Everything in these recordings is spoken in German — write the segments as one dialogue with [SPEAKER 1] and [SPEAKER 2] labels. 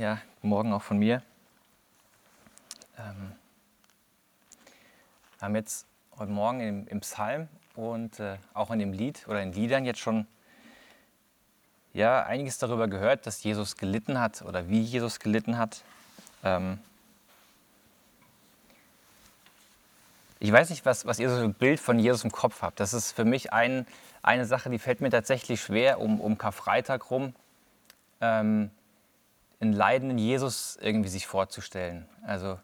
[SPEAKER 1] Ja, morgen auch von mir. Ähm, wir haben jetzt heute Morgen im, im Psalm und äh, auch in dem Lied oder in Liedern jetzt schon ja, einiges darüber gehört, dass Jesus gelitten hat oder wie Jesus gelitten hat. Ähm, ich weiß nicht, was, was ihr so ein Bild von Jesus im Kopf habt. Das ist für mich ein, eine Sache, die fällt mir tatsächlich schwer um, um Karfreitag rum. Ähm, einen leidenden Jesus irgendwie sich vorzustellen. Also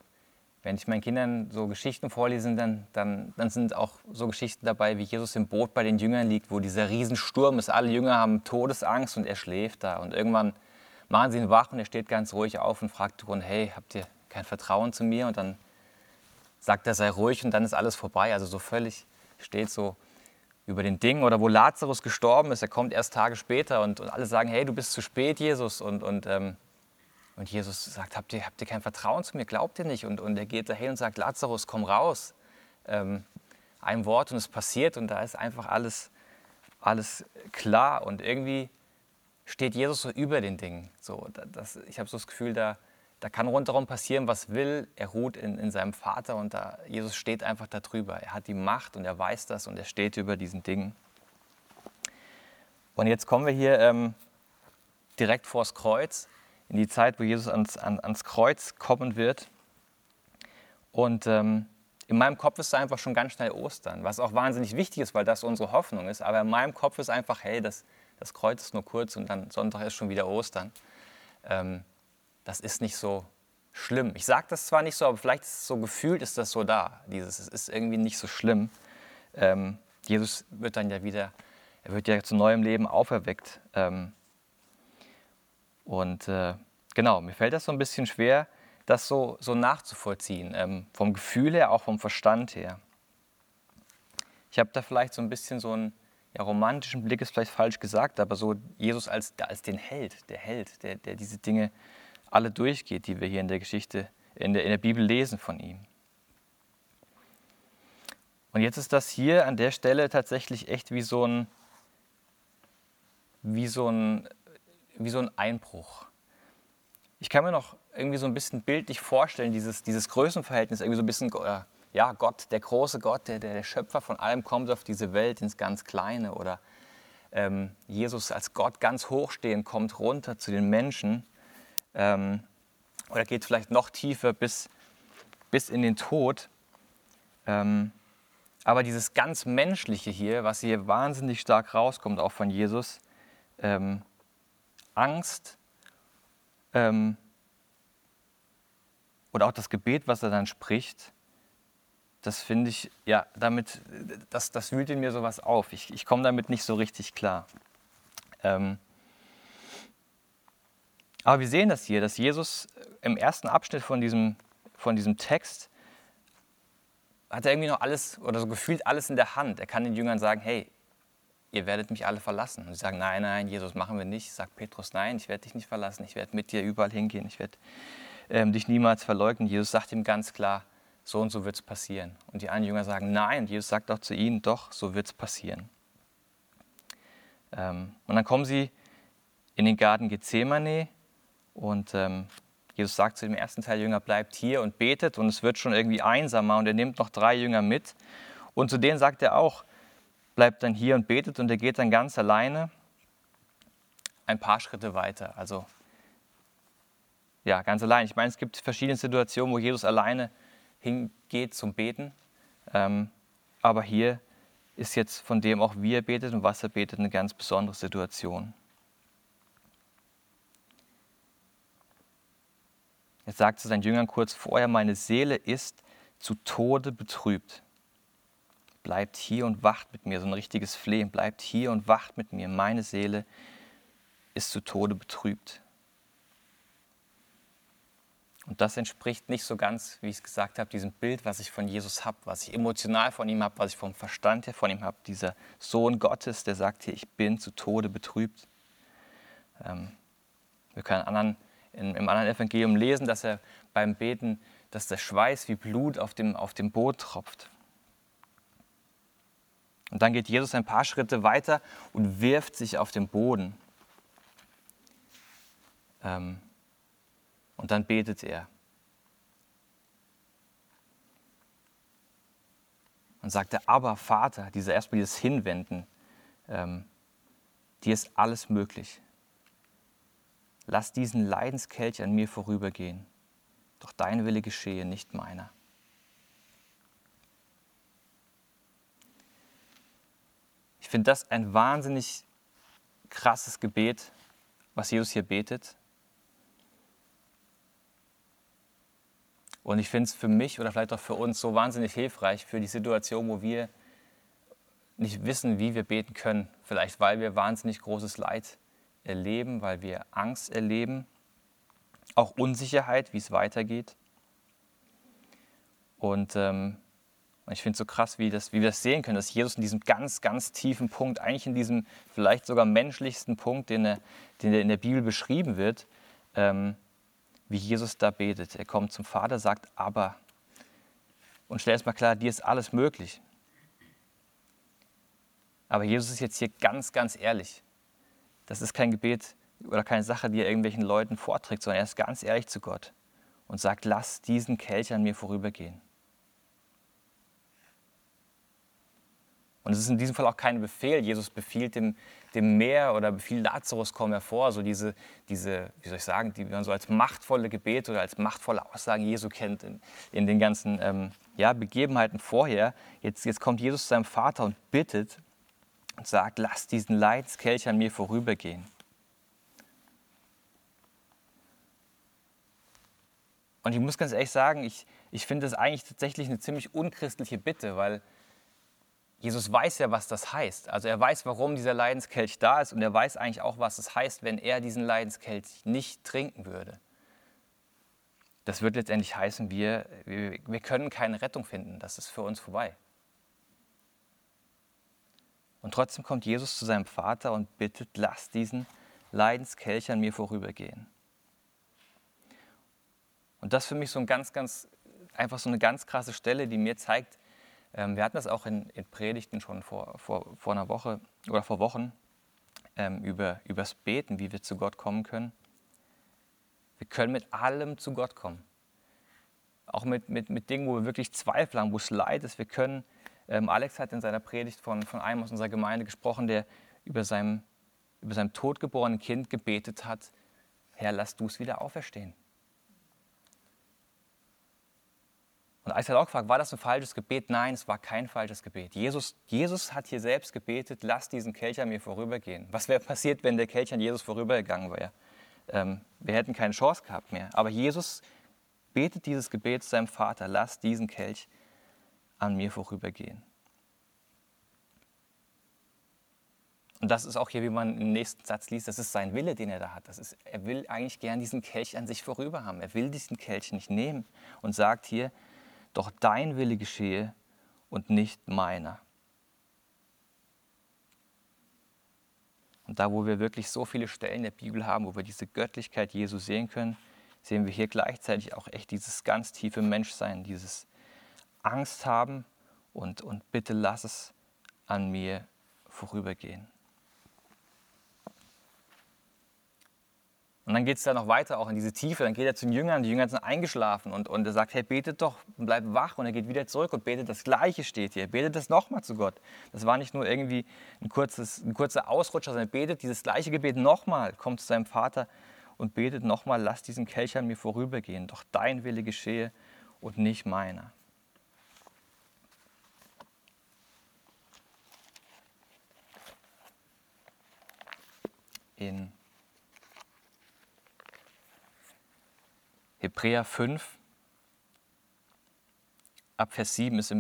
[SPEAKER 1] wenn ich meinen Kindern so Geschichten vorlese, dann, dann, dann sind auch so Geschichten dabei, wie Jesus im Boot bei den Jüngern liegt, wo dieser Riesensturm ist. Alle Jünger haben Todesangst und er schläft da. Und irgendwann machen sie ihn wach und er steht ganz ruhig auf und fragt Thron, hey, habt ihr kein Vertrauen zu mir? Und dann sagt er, sei ruhig und dann ist alles vorbei. Also so völlig steht so über den Dingen. Oder wo Lazarus gestorben ist, er kommt erst Tage später und, und alle sagen, hey, du bist zu spät, Jesus. Und, und ähm, und Jesus sagt, habt ihr, habt ihr kein Vertrauen zu mir, glaubt ihr nicht? Und, und er geht dahin und sagt, Lazarus, komm raus. Ähm, ein Wort und es passiert und da ist einfach alles, alles klar. Und irgendwie steht Jesus so über den Dingen. So, das, ich habe so das Gefühl, da, da kann rundherum passieren, was will. Er ruht in, in seinem Vater und da, Jesus steht einfach darüber. Er hat die Macht und er weiß das und er steht über diesen Dingen. Und jetzt kommen wir hier ähm, direkt vors Kreuz in die Zeit, wo Jesus ans, an, ans Kreuz kommen wird. Und ähm, in meinem Kopf ist einfach schon ganz schnell Ostern, was auch wahnsinnig wichtig ist, weil das unsere Hoffnung ist. Aber in meinem Kopf ist einfach, hey, das, das Kreuz ist nur kurz und dann Sonntag ist schon wieder Ostern. Ähm, das ist nicht so schlimm. Ich sage das zwar nicht so, aber vielleicht ist es so gefühlt, ist das so da. Dieses, es ist irgendwie nicht so schlimm. Ähm, Jesus wird dann ja wieder, er wird ja zu neuem Leben auferweckt. Ähm, und äh, genau, mir fällt das so ein bisschen schwer, das so, so nachzuvollziehen, ähm, vom Gefühl her, auch vom Verstand her. Ich habe da vielleicht so ein bisschen so einen ja, romantischen Blick, ist vielleicht falsch gesagt, aber so Jesus als, als den Held, der Held, der, der diese Dinge alle durchgeht, die wir hier in der Geschichte, in der, in der Bibel lesen von ihm. Und jetzt ist das hier an der Stelle tatsächlich echt wie so ein, wie so ein wie so ein Einbruch. Ich kann mir noch irgendwie so ein bisschen bildlich vorstellen, dieses, dieses Größenverhältnis, irgendwie so ein bisschen, äh, ja, Gott, der große Gott, der, der Schöpfer von allem, kommt auf diese Welt ins ganz Kleine. Oder ähm, Jesus als Gott ganz hochstehend kommt runter zu den Menschen. Ähm, oder geht vielleicht noch tiefer bis, bis in den Tod. Ähm, aber dieses ganz Menschliche hier, was hier wahnsinnig stark rauskommt, auch von Jesus, ähm, Angst ähm, oder auch das Gebet, was er dann spricht, das finde ich, ja, damit, das, das wühlt in mir sowas auf. Ich, ich komme damit nicht so richtig klar. Ähm, aber wir sehen das hier, dass Jesus im ersten Abschnitt von diesem, von diesem Text hat er irgendwie noch alles oder so gefühlt alles in der Hand. Er kann den Jüngern sagen, hey, ihr werdet mich alle verlassen. Und sie sagen, nein, nein, Jesus, machen wir nicht. Sagt Petrus, nein, ich werde dich nicht verlassen, ich werde mit dir überall hingehen, ich werde ähm, dich niemals verleugnen. Jesus sagt ihm ganz klar, so und so wird es passieren. Und die anderen Jünger sagen, nein, Jesus sagt auch zu ihnen, doch, so wird es passieren. Ähm, und dann kommen sie in den Garten Gethsemane und ähm, Jesus sagt zu dem ersten Teil Jünger, bleibt hier und betet und es wird schon irgendwie einsamer und er nimmt noch drei Jünger mit. Und zu denen sagt er auch, bleibt dann hier und betet und er geht dann ganz alleine ein paar Schritte weiter. Also ja, ganz allein. Ich meine, es gibt verschiedene Situationen, wo Jesus alleine hingeht zum Beten. Ähm, aber hier ist jetzt von dem auch, wie er betet und was er betet, eine ganz besondere Situation. Er sagt zu seinen Jüngern kurz vorher, meine Seele ist zu Tode betrübt bleibt hier und wacht mit mir, so ein richtiges Flehen, bleibt hier und wacht mit mir. Meine Seele ist zu Tode betrübt. Und das entspricht nicht so ganz, wie ich es gesagt habe, diesem Bild, was ich von Jesus habe, was ich emotional von ihm habe, was ich vom Verstand her von ihm habe. Dieser Sohn Gottes, der sagt hier, ich bin zu Tode betrübt. Ähm, wir können anderen, in, im anderen Evangelium lesen, dass er beim Beten, dass der Schweiß wie Blut auf dem, auf dem Boot tropft. Und dann geht Jesus ein paar Schritte weiter und wirft sich auf den Boden. Ähm, Und dann betet er. Und sagte, aber Vater, dieser erstmal dieses Hinwenden, ähm, dir ist alles möglich. Lass diesen Leidenskelch an mir vorübergehen, doch dein Wille geschehe, nicht meiner. Ich finde das ein wahnsinnig krasses Gebet, was Jesus hier betet. Und ich finde es für mich oder vielleicht auch für uns so wahnsinnig hilfreich für die Situation, wo wir nicht wissen, wie wir beten können. Vielleicht weil wir wahnsinnig großes Leid erleben, weil wir Angst erleben, auch Unsicherheit, wie es weitergeht. Und ähm, und ich finde es so krass, wie, das, wie wir das sehen können, dass Jesus in diesem ganz, ganz tiefen Punkt, eigentlich in diesem vielleicht sogar menschlichsten Punkt, den, er, den er in der Bibel beschrieben wird, ähm, wie Jesus da betet. Er kommt zum Vater, sagt aber. Und stell es mal klar, dir ist alles möglich. Aber Jesus ist jetzt hier ganz, ganz ehrlich. Das ist kein Gebet oder keine Sache, die er irgendwelchen Leuten vorträgt, sondern er ist ganz ehrlich zu Gott und sagt, lass diesen Kelch an mir vorübergehen. Und es ist in diesem Fall auch kein Befehl. Jesus befiehlt dem, dem Meer oder befiehlt Lazarus, komm hervor. So diese, diese, wie soll ich sagen, die man so als machtvolle Gebete oder als machtvolle Aussagen Jesu kennt in, in den ganzen ähm, ja, Begebenheiten vorher. Jetzt, jetzt kommt Jesus zu seinem Vater und bittet und sagt, lass diesen Leidskelch an mir vorübergehen. Und ich muss ganz ehrlich sagen, ich, ich finde das eigentlich tatsächlich eine ziemlich unchristliche Bitte, weil Jesus weiß ja, was das heißt. Also er weiß, warum dieser Leidenskelch da ist und er weiß eigentlich auch, was es heißt, wenn er diesen Leidenskelch nicht trinken würde. Das wird letztendlich heißen, wir, wir, wir können keine Rettung finden. Das ist für uns vorbei. Und trotzdem kommt Jesus zu seinem Vater und bittet, lass diesen Leidenskelch an mir vorübergehen. Und das ist für mich so ein ganz, ganz, einfach so eine ganz krasse Stelle, die mir zeigt, wir hatten das auch in, in Predigten schon vor, vor, vor, einer Woche oder vor Wochen ähm, über übers Beten, wie wir zu Gott kommen können. Wir können mit allem zu Gott kommen. Auch mit, mit, mit Dingen, wo wir wirklich Zweifel haben, wo es Leid ist. Wir können, ähm, Alex hat in seiner Predigt von, von einem aus unserer Gemeinde gesprochen, der über seinem, über seinem totgeborenen Kind gebetet hat, Herr, lass du es wieder auferstehen. Und Eis hat auch gefragt, war das ein falsches Gebet? Nein, es war kein falsches Gebet. Jesus, Jesus hat hier selbst gebetet, lass diesen Kelch an mir vorübergehen. Was wäre passiert, wenn der Kelch an Jesus vorübergegangen wäre? Ähm, wir hätten keine Chance gehabt mehr. Aber Jesus betet dieses Gebet zu seinem Vater, lass diesen Kelch an mir vorübergehen. Und das ist auch hier, wie man im nächsten Satz liest, das ist sein Wille, den er da hat. Das ist, er will eigentlich gern diesen Kelch an sich vorüber haben. Er will diesen Kelch nicht nehmen und sagt hier, doch dein Wille geschehe und nicht meiner. Und da, wo wir wirklich so viele Stellen der Bibel haben, wo wir diese Göttlichkeit Jesu sehen können, sehen wir hier gleichzeitig auch echt dieses ganz tiefe Menschsein, dieses Angst haben und, und bitte lass es an mir vorübergehen. Und dann geht es da noch weiter, auch in diese Tiefe. Dann geht er zu den Jüngern, die Jünger sind eingeschlafen und, und er sagt, hey, betet doch, bleib wach. Und er geht wieder zurück und betet das Gleiche, steht hier. Er betet das nochmal zu Gott. Das war nicht nur irgendwie ein, kurzes, ein kurzer Ausrutscher, sondern er betet dieses gleiche Gebet nochmal, kommt zu seinem Vater und betet nochmal, lass diesen Kelch an mir vorübergehen. Doch dein Wille geschehe und nicht meiner. In Hebräer 5, ab Vers 7 ist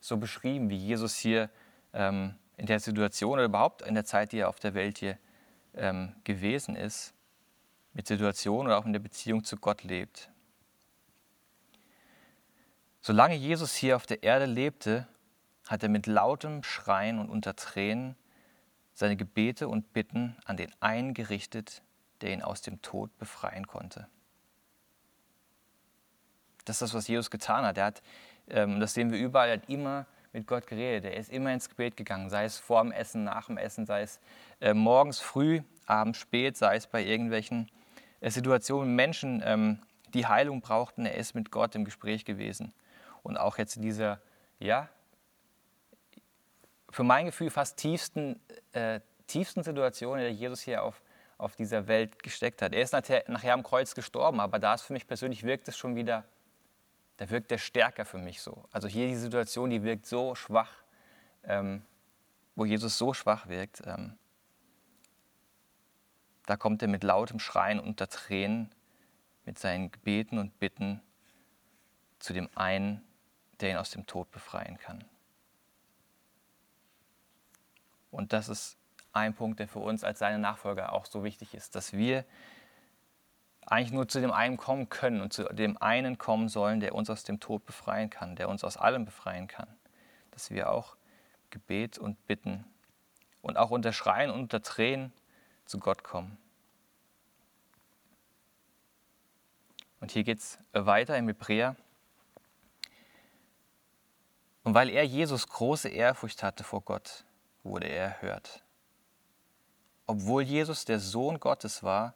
[SPEAKER 1] so beschrieben, wie Jesus hier ähm, in der Situation oder überhaupt in der Zeit, die er auf der Welt hier ähm, gewesen ist, mit Situationen oder auch in der Beziehung zu Gott lebt. Solange Jesus hier auf der Erde lebte, hat er mit lautem Schreien und unter Tränen seine Gebete und Bitten an den einen gerichtet, der ihn aus dem Tod befreien konnte. Das ist das, was Jesus getan hat. Er hat, ähm, das sehen wir überall, er hat immer mit Gott geredet. Er ist immer ins Gebet gegangen, sei es vor dem Essen, nach dem Essen, sei es äh, morgens früh, abends spät, sei es bei irgendwelchen äh, Situationen, Menschen, ähm, die Heilung brauchten. Er ist mit Gott im Gespräch gewesen. Und auch jetzt in dieser, ja, für mein Gefühl fast tiefsten, äh, tiefsten Situation, in der Jesus hier auf, auf dieser Welt gesteckt hat. Er ist nachher, nachher am Kreuz gestorben, aber da ist für mich persönlich wirkt es schon wieder, da wirkt er stärker für mich so. Also hier die Situation, die wirkt so schwach, ähm, wo Jesus so schwach wirkt. Ähm, da kommt er mit lautem Schreien unter Tränen, mit seinen Gebeten und Bitten zu dem einen, der ihn aus dem Tod befreien kann. Und das ist ein Punkt, der für uns als seine Nachfolger auch so wichtig ist, dass wir eigentlich nur zu dem einen kommen können und zu dem einen kommen sollen, der uns aus dem Tod befreien kann, der uns aus allem befreien kann. Dass wir auch Gebet und Bitten und auch unter Schreien und unter Tränen zu Gott kommen. Und hier geht es weiter im Hebräer. Und weil er Jesus große Ehrfurcht hatte vor Gott, wurde er erhört. Obwohl Jesus der Sohn Gottes war,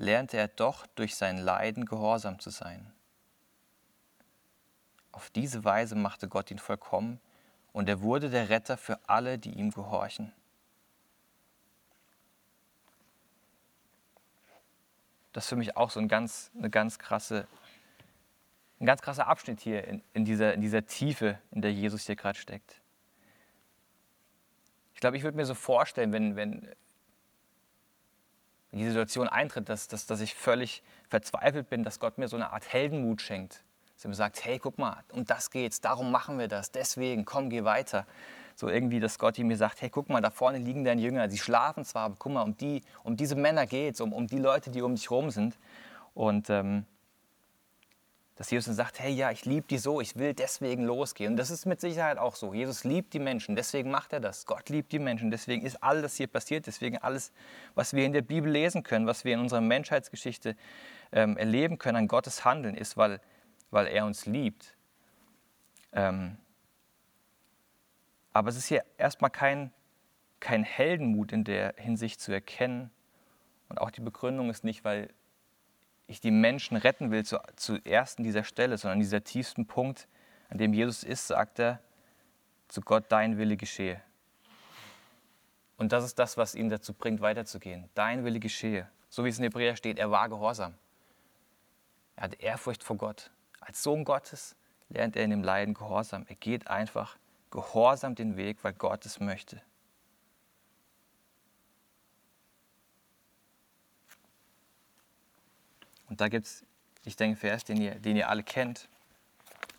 [SPEAKER 1] lernte er doch durch sein Leiden gehorsam zu sein. Auf diese Weise machte Gott ihn vollkommen und er wurde der Retter für alle, die ihm gehorchen. Das ist für mich auch so ein ganz, eine ganz krasse, ein ganz krasser Abschnitt hier in, in, dieser, in dieser Tiefe, in der Jesus hier gerade steckt. Ich glaube, ich würde mir so vorstellen, wenn, wenn die Situation eintritt, dass, dass, dass ich völlig verzweifelt bin, dass Gott mir so eine Art Heldenmut schenkt. Dass er mir sagt, hey, guck mal, um das geht's, darum machen wir das, deswegen, komm, geh weiter. So irgendwie, dass Gott mir sagt, hey, guck mal, da vorne liegen deine Jünger, sie schlafen zwar, aber guck mal, um, die, um diese Männer geht's, um, um die Leute, die um dich herum sind. Und ähm, dass Jesus dann sagt, hey, ja, ich liebe die so, ich will deswegen losgehen. Und das ist mit Sicherheit auch so. Jesus liebt die Menschen, deswegen macht er das. Gott liebt die Menschen, deswegen ist alles hier passiert, deswegen alles, was wir in der Bibel lesen können, was wir in unserer Menschheitsgeschichte ähm, erleben können an Gottes Handeln, ist, weil, weil er uns liebt. Ähm, aber es ist hier erstmal kein, kein Heldenmut in der Hinsicht zu erkennen. Und auch die Begründung ist nicht, weil ich die Menschen retten will, zu, zuerst an dieser Stelle, sondern an dieser tiefsten Punkt, an dem Jesus ist, sagt er, zu Gott dein Wille geschehe. Und das ist das, was ihn dazu bringt, weiterzugehen. Dein Wille geschehe. So wie es in Hebräer steht, er war gehorsam. Er hat Ehrfurcht vor Gott. Als Sohn Gottes lernt er in dem Leiden Gehorsam. Er geht einfach gehorsam den Weg, weil Gott es möchte. Und da gibt es, ich denke, Vers, den ihr, den ihr alle kennt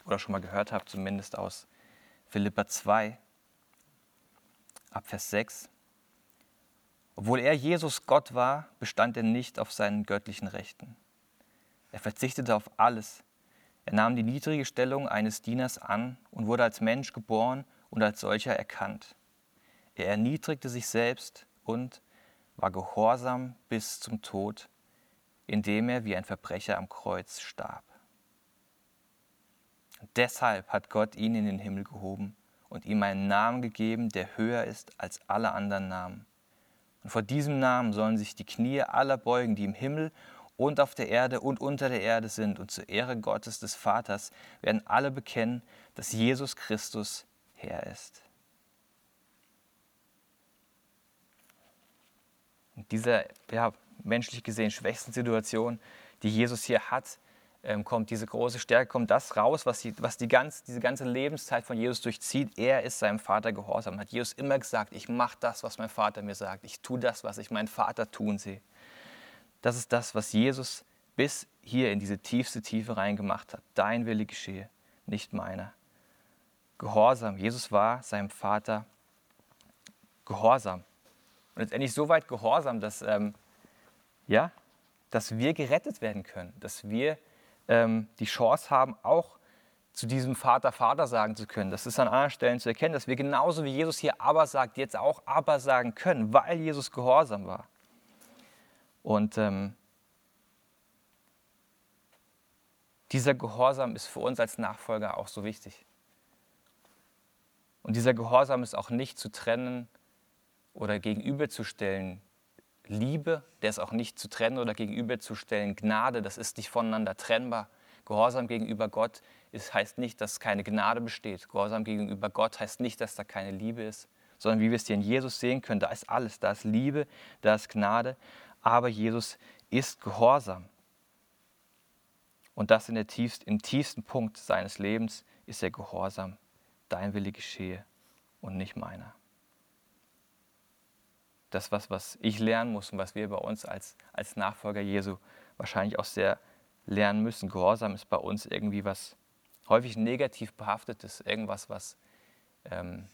[SPEAKER 1] oder schon mal gehört habt, zumindest aus Philippa 2, ab Vers 6. Obwohl er Jesus Gott war, bestand er nicht auf seinen göttlichen Rechten. Er verzichtete auf alles. Er nahm die niedrige Stellung eines Dieners an und wurde als Mensch geboren und als solcher erkannt. Er erniedrigte sich selbst und war gehorsam bis zum Tod, indem er wie ein Verbrecher am Kreuz starb. Deshalb hat Gott ihn in den Himmel gehoben und ihm einen Namen gegeben, der höher ist als alle anderen Namen. Und vor diesem Namen sollen sich die Knie aller beugen, die im Himmel und auf der Erde und unter der Erde sind. Und zur Ehre Gottes des Vaters werden alle bekennen, dass Jesus Christus Herr ist. Und dieser ja, menschlich gesehen schwächsten Situation, die Jesus hier hat, ähm, kommt diese große Stärke, kommt das raus, was, die, was die ganz, diese ganze Lebenszeit von Jesus durchzieht. Er ist seinem Vater gehorsam. Hat Jesus immer gesagt, ich mache das, was mein Vater mir sagt. Ich tue das, was ich meinen Vater tun sehe. Das ist das, was Jesus bis hier in diese tiefste Tiefe reingemacht hat. Dein Wille geschehe, nicht meiner. Gehorsam. Jesus war seinem Vater gehorsam. Und letztendlich so weit gehorsam, dass ähm, ja, dass wir gerettet werden können, dass wir ähm, die Chance haben, auch zu diesem Vater Vater sagen zu können. Das ist an anderen Stellen zu erkennen, dass wir genauso wie Jesus hier aber sagt, jetzt auch aber sagen können, weil Jesus gehorsam war. Und ähm, dieser Gehorsam ist für uns als Nachfolger auch so wichtig. Und dieser Gehorsam ist auch nicht zu trennen oder gegenüberzustellen Liebe, der ist auch nicht zu trennen oder gegenüberzustellen. Gnade, das ist nicht voneinander trennbar. Gehorsam gegenüber Gott ist, heißt nicht, dass keine Gnade besteht. Gehorsam gegenüber Gott heißt nicht, dass da keine Liebe ist, sondern wie wir es hier in Jesus sehen können, da ist alles. Da ist Liebe, da ist Gnade, aber Jesus ist Gehorsam. Und das in der tiefst, im tiefsten Punkt seines Lebens ist er Gehorsam. Dein Wille geschehe und nicht meiner das was, was ich lernen muss und was wir bei uns als, als Nachfolger Jesu wahrscheinlich auch sehr lernen müssen. Gehorsam ist bei uns irgendwie was häufig negativ behaftetes, irgendwas, was, ähm,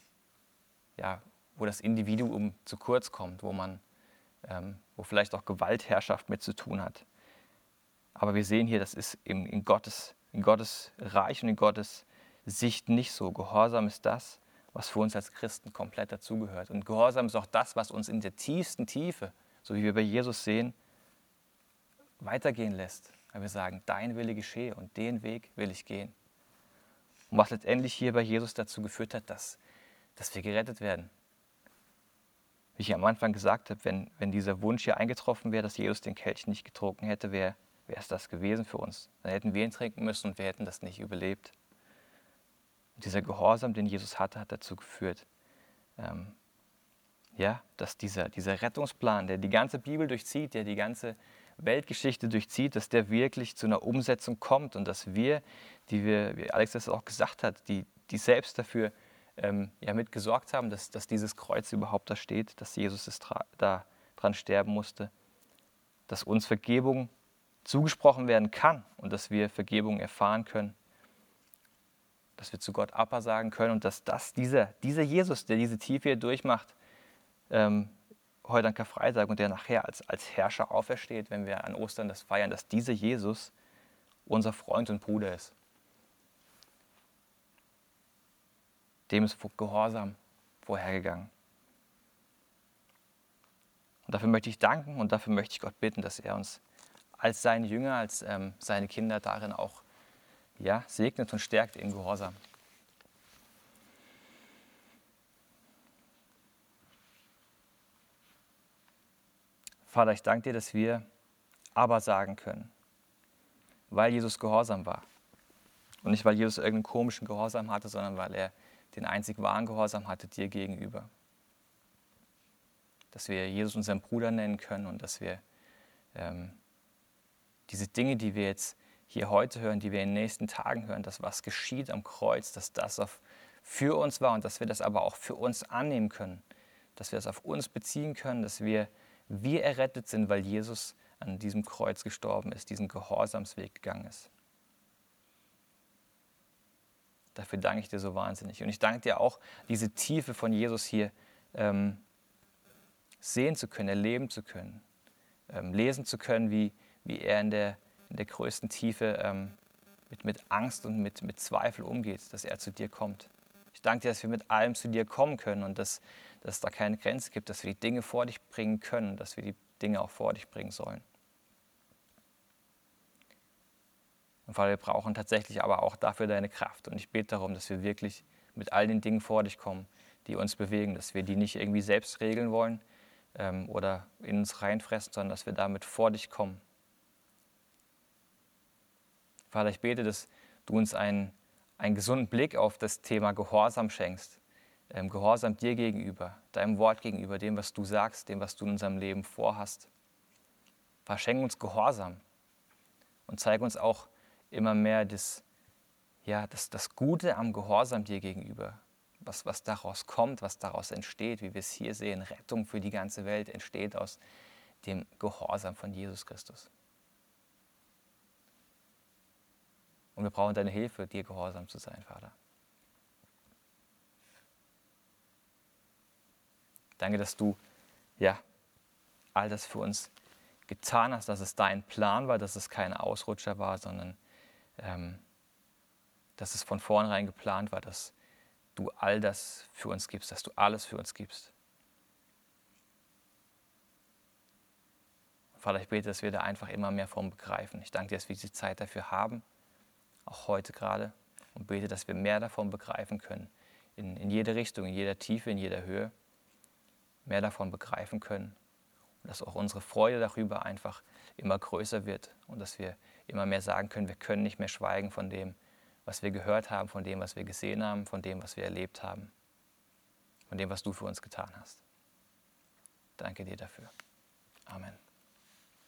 [SPEAKER 1] ja, wo das Individuum zu kurz kommt, wo man, ähm, wo vielleicht auch Gewaltherrschaft mit zu tun hat. Aber wir sehen hier, das ist in, in, Gottes, in Gottes Reich und in Gottes Sicht nicht so. Gehorsam ist das, was für uns als Christen komplett dazugehört. Und Gehorsam ist auch das, was uns in der tiefsten Tiefe, so wie wir bei Jesus sehen, weitergehen lässt. Weil wir sagen, dein Wille geschehe und den Weg will ich gehen. Und was letztendlich hier bei Jesus dazu geführt hat, dass, dass wir gerettet werden. Wie ich am Anfang gesagt habe, wenn, wenn dieser Wunsch hier eingetroffen wäre, dass Jesus den Kelch nicht getrunken hätte, wäre wäre es das gewesen für uns. Dann hätten wir ihn trinken müssen und wir hätten das nicht überlebt. Und dieser Gehorsam, den Jesus hatte, hat dazu geführt, ähm, ja, dass dieser, dieser Rettungsplan, der die ganze Bibel durchzieht, der die ganze Weltgeschichte durchzieht, dass der wirklich zu einer Umsetzung kommt und dass wir, die wir, wie Alex das auch gesagt hat, die, die selbst dafür ähm, ja, mitgesorgt haben, dass, dass dieses Kreuz überhaupt da steht, dass Jesus es da dran sterben musste, dass uns Vergebung zugesprochen werden kann und dass wir Vergebung erfahren können dass wir zu Gott Abba sagen können und dass das dieser, dieser Jesus, der diese Tiefe hier durchmacht, ähm, heute an Karfreitag und der nachher als, als Herrscher aufersteht, wenn wir an Ostern das feiern, dass dieser Jesus unser Freund und Bruder ist. Dem ist Gehorsam vorhergegangen. Und dafür möchte ich danken und dafür möchte ich Gott bitten, dass er uns als seine Jünger, als ähm, seine Kinder darin auch ja, segnet und stärkt im Gehorsam. Vater, ich danke dir, dass wir aber sagen können, weil Jesus gehorsam war. Und nicht, weil Jesus irgendeinen komischen Gehorsam hatte, sondern weil er den einzig wahren Gehorsam hatte dir gegenüber. Dass wir Jesus unseren Bruder nennen können und dass wir ähm, diese Dinge, die wir jetzt hier heute hören, die wir in den nächsten Tagen hören, dass was geschieht am Kreuz, dass das für uns war und dass wir das aber auch für uns annehmen können, dass wir das auf uns beziehen können, dass wir, wir errettet sind, weil Jesus an diesem Kreuz gestorben ist, diesen Gehorsamsweg gegangen ist. Dafür danke ich dir so wahnsinnig. Und ich danke dir auch, diese Tiefe von Jesus hier ähm, sehen zu können, erleben zu können, ähm, lesen zu können, wie, wie er in der in der größten Tiefe ähm, mit, mit Angst und mit, mit Zweifel umgeht, dass er zu dir kommt. Ich danke dir, dass wir mit allem zu dir kommen können und dass, dass es da keine Grenze gibt, dass wir die Dinge vor dich bringen können, dass wir die Dinge auch vor dich bringen sollen. Und weil wir brauchen tatsächlich aber auch dafür deine Kraft. Und ich bete darum, dass wir wirklich mit all den Dingen vor dich kommen, die uns bewegen, dass wir die nicht irgendwie selbst regeln wollen ähm, oder in uns reinfressen, sondern dass wir damit vor dich kommen Vater, ich bete, dass du uns einen, einen gesunden Blick auf das Thema Gehorsam schenkst. Ähm, Gehorsam dir gegenüber, deinem Wort gegenüber, dem, was du sagst, dem, was du in unserem Leben vorhast. Vater, schenk uns Gehorsam und zeig uns auch immer mehr das, ja, das, das Gute am Gehorsam dir gegenüber. Was, was daraus kommt, was daraus entsteht, wie wir es hier sehen. Rettung für die ganze Welt entsteht aus dem Gehorsam von Jesus Christus. Und wir brauchen deine Hilfe, dir gehorsam zu sein, Vater. Danke, dass du ja, all das für uns getan hast, dass es dein Plan war, dass es kein Ausrutscher war, sondern ähm, dass es von vornherein geplant war, dass du all das für uns gibst, dass du alles für uns gibst. Vater, ich bete, dass wir da einfach immer mehr von begreifen. Ich danke dir, dass wir diese Zeit dafür haben auch heute gerade, und bete, dass wir mehr davon begreifen können, in, in jede Richtung, in jeder Tiefe, in jeder Höhe, mehr davon begreifen können. Und dass auch unsere Freude darüber einfach immer größer wird und dass wir immer mehr sagen können, wir können nicht mehr schweigen von dem, was wir gehört haben, von dem, was wir gesehen haben, von dem, was wir erlebt haben, von dem, was du für uns getan hast. Danke dir dafür. Amen.